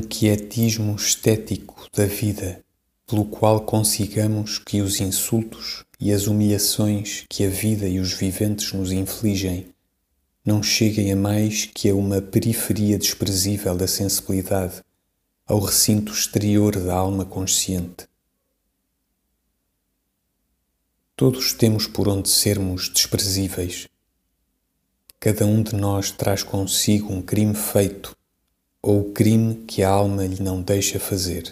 quietismo estético da vida, pelo qual consigamos que os insultos e as humilhações que a vida e os viventes nos infligem não cheguem a mais que a uma periferia desprezível da sensibilidade, ao recinto exterior da alma consciente. Todos temos por onde sermos desprezíveis. Cada um de nós traz consigo um crime feito ou o crime que a alma lhe não deixa fazer.